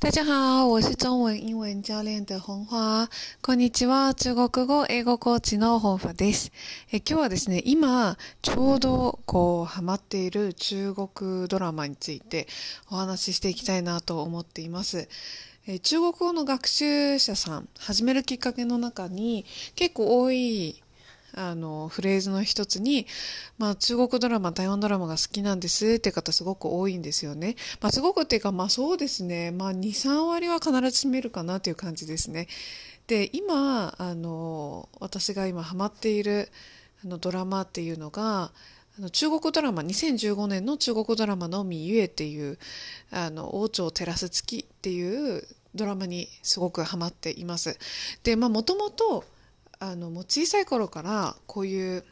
大家好，我是中文英文教練的本花。こんにちは。中国語、英語コーチの本花です。え今日はですね、今、ちょうど、こう、ハマっている中国ドラマについてお話ししていきたいなと思っています。え中国語の学習者さん、始めるきっかけの中に結構多いあの、フレーズの一つに、まあ、中国ドラマ、台湾ドラマが好きなんですって方すごく多いんですよね。まあ、すごくっていうか、まあそうですね。まあ、2、3割は必ず占めるかなという感じですね。で、今、あの、私が今ハマっている、あの、ドラマっていうのが、あの中国ドラマ、2015年の中国ドラマのミユエっていう、あの、王朝テラス付きっていうドラマにすごくハマっています。で、まあもともと、あの、もう小さい頃からこういう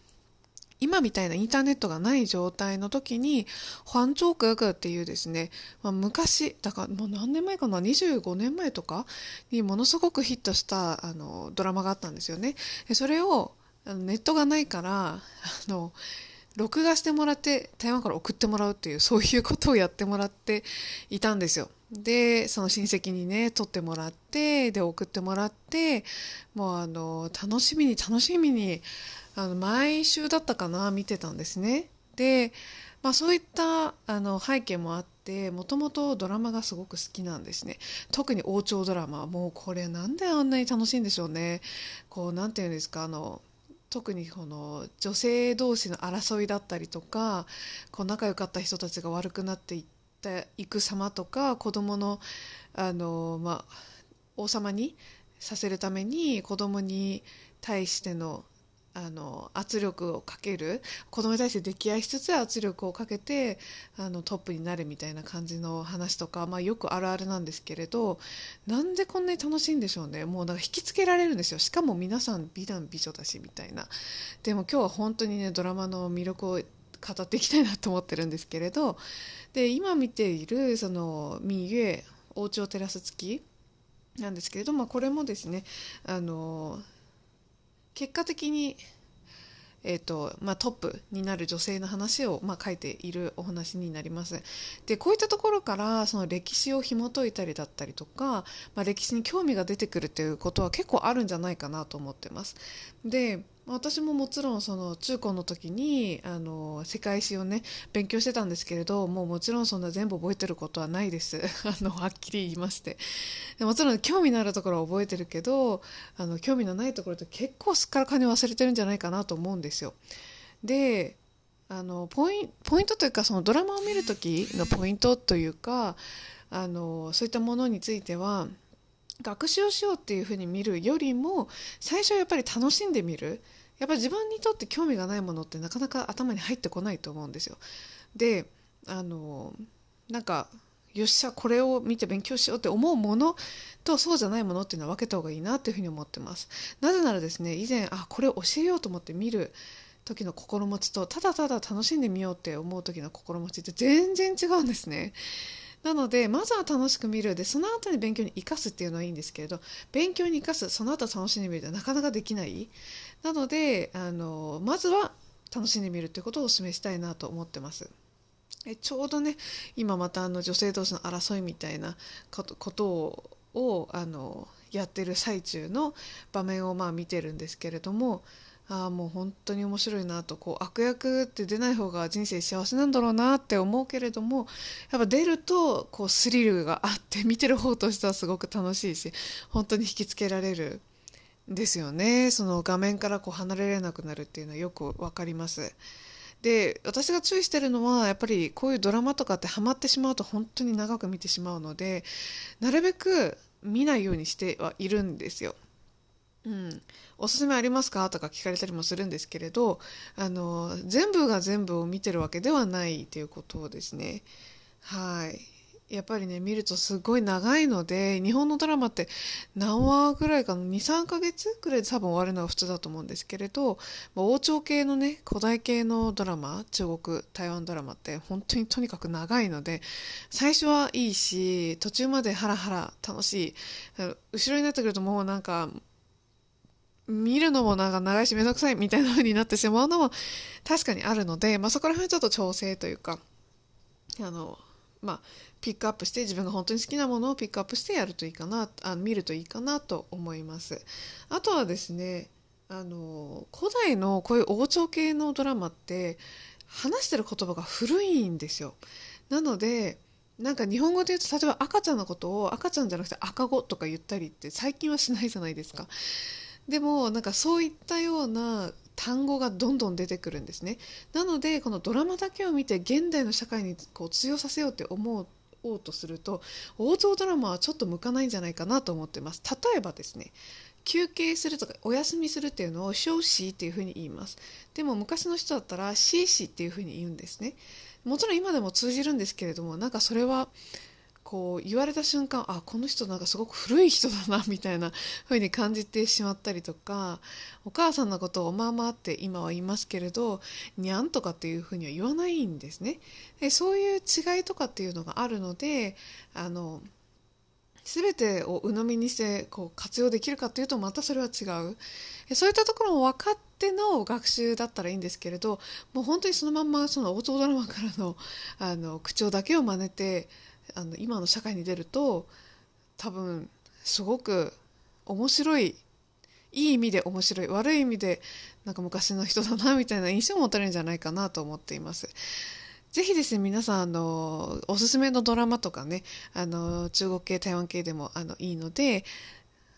今みたいなインターネットがない状態の時に、ファンチョークグっていうですね、まあ、昔、だからもう何年前かな、25年前とかにものすごくヒットしたあのドラマがあったんですよね。それをネットがないから、あの、録画してもらって台湾から送ってもらうっていうそういうことをやってもらっていたんですよ。でその親戚にね撮ってもらってで送ってもらってもうあの楽しみに楽しみにあの毎週だったかな見てたんですね。で、まあ、そういったあの背景もあってもともとドラマがすごく好きなんですね。特に王朝ドラマもうこれなんであんなに楽しいんでしょうね。こうなんていうんですかあの特にこの女性同士の争いだったりとかこう仲良かった人たちが悪くなっていっていく様とか子供のあの、まあ、王様にさせるために子供に対してのあの圧力をかける。子供に対して溺愛しつつ圧力をかけてあのトップになるみたいな感じの話とか、まあ、よくあるあるなんですけれどなんでこんなに楽しいんでしょうね。もうなんか引きつけられるんですよ。しかも皆さん美男美女だしみたいな。でも今日は本当にねドラマの魅力を語っていきたいなと思ってるんですけれどで今見ているその「ミユエ王朝テラス付き」なんですけれど、まあ、これもですねあの結果的に、えーとまあ、トップになる女性の話を、まあ、書いているお話になります。でこういったところからその歴史を紐解いたりだったりとか、まあ、歴史に興味が出てくるということは結構あるんじゃないかなと思ってます。で私ももちろんその中高の時にあの世界史をね勉強してたんですけれどもうもちろんそんな全部覚えてることはないです。あのはっきり言いまして。もちろん興味のあるところは覚えてるけどあの興味のないところって結構すっからかに忘れてるんじゃないかなと思うんですよ。であのポイポイントというかそのドラマを見る時のポイントというかあのそういったものについては学習をしようっていうふうに見るよりも最初はやっぱり楽しんでみるやっぱ自分にとって興味がないものってなかなか頭に入ってこないと思うんですよ。であのなんかよっしゃこれを見て勉強しようって思うものとそうじゃないものっていうのは分けた方がいいなっていうふうに思ってます。なぜならですね以前あこれを教えようと思って見る時の心持ちとただただ楽しんでみようって思う時の心持ちって全然違うんですね。なのでまずは楽しく見る。でその後に勉強に生かすっていうのはいいんですけれど勉強に生かすその後楽しんでみるってなかなかできない。なのであのまずは楽しんでみるってことをお勧めしたいなと思ってます。えちょうどね今またあの女性同士の争いみたいなことををあのやってる最中の場面をまあ見てるんですけれどもああもう本当に面白いなとこう悪役って出ない方が人生幸せなんだろうなって思うけれどもやっぱ出るとこうスリルがあって見てる方としてはすごく楽しいし本当に引きつけられるんですよねその画面からこう離れられなくなるっていうのはよく分かります。で私が注意してるのはやっぱりこういうドラマとかってハマってしまうと本当に長く見てしまうのでなるべく見ないようにしてはいるんですよ。うん、おすすめありますか？とか聞かれたりもするんですけれどあの全部が全部を見てるわけではないということですね。はいやっぱりね見るとすごい長いので日本のドラマって何話ぐらいかな？23ヶ月ぐらいで多分終わるのが普通だと思うんですけれど、王朝系のね古代系のドラマ中国台湾ドラマって本当にとにかく長いので最初はいいし途中までハラハラ楽しい。後ろになってくるともうなんか見るのもなんか長いしめんどくさいみたいな風になってしまうのも確かにあるので、まあ、そこら辺ちょっと調整というか、あの、まあ、ピックアップして自分が本当に好きなものをピックアップしてやるといいかなあ見るといいかなと思います。あとはですねあの古代のこういう王朝系のドラマって話してる言葉が古いんですよ。なのでなんか日本語で言うと例えば赤ちゃんのことを赤ちゃんじゃなくて赤子とか言ったりって最近はしないじゃないですか。でもなんかそういったような単語がどんどん出てくるんですね。なのでこのドラマだけを見て現代の社会にこう通用させようって思おうとすると王道ドラマはちょっと向かないんじゃないかなと思ってます。例えばですね休憩するとかお休みするっていうのを休止っていうふうに言います。でも昔の人だったらシーシーっていうふうに言うんですね。もちろん今でも通じるんですけれどもなんかそれはこう言われた瞬間あこの人なんかすごく古い人だなみたいな風に感じてしまったりとかお母さんのことをおままって今は言いますけれどにゃんとかっていう風には言わないんですね。でそういう違いとかっていうのがあるのであの全てを鵜呑みにしてこう活用できるかというとまたそれは違う。そういったところも分かっての学習だったらいいんですけれどもう本当にそのまんまそのオートドラマからのあの口調だけを真似てあの今の社会に出ると多分すごく面白いいい意味で面白い悪い意味でなんか昔の人だなみたいな印象を持たれるんじゃないかなと思っています。ぜひですね、皆さん、あの、おすすめのドラマとかね、あの、中国系、台湾系でも、あの、いいので、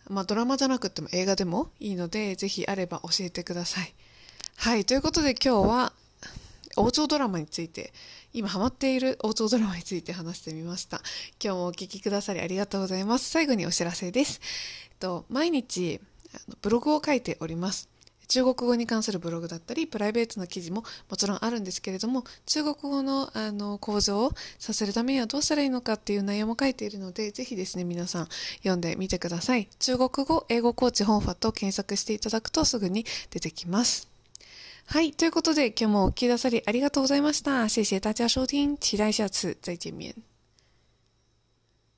まあ、ドラマじゃなくても映画でもいいので、ぜひあれば教えてください。はい、ということで今日は、王朝ドラマについて、今ハマっている王朝ドラマについて話してみました。今日もお聴きくださりありがとうございます。最後にお知らせです。えっと毎日、ブログを書いております。中国語に関するブログだったりプライベートな記事ももちろんあるんですけれども中国語のあの向上をさせるためにはどうしたらいいのかっていう内容も書いているのでぜひですね皆さん読んでみてください中国語英語コーチ本ファと検索していただくとすぐに出てきますはい。ということで、今日もお聞きくださりありがとうございました。谢谢大家收听。期待下次再见面。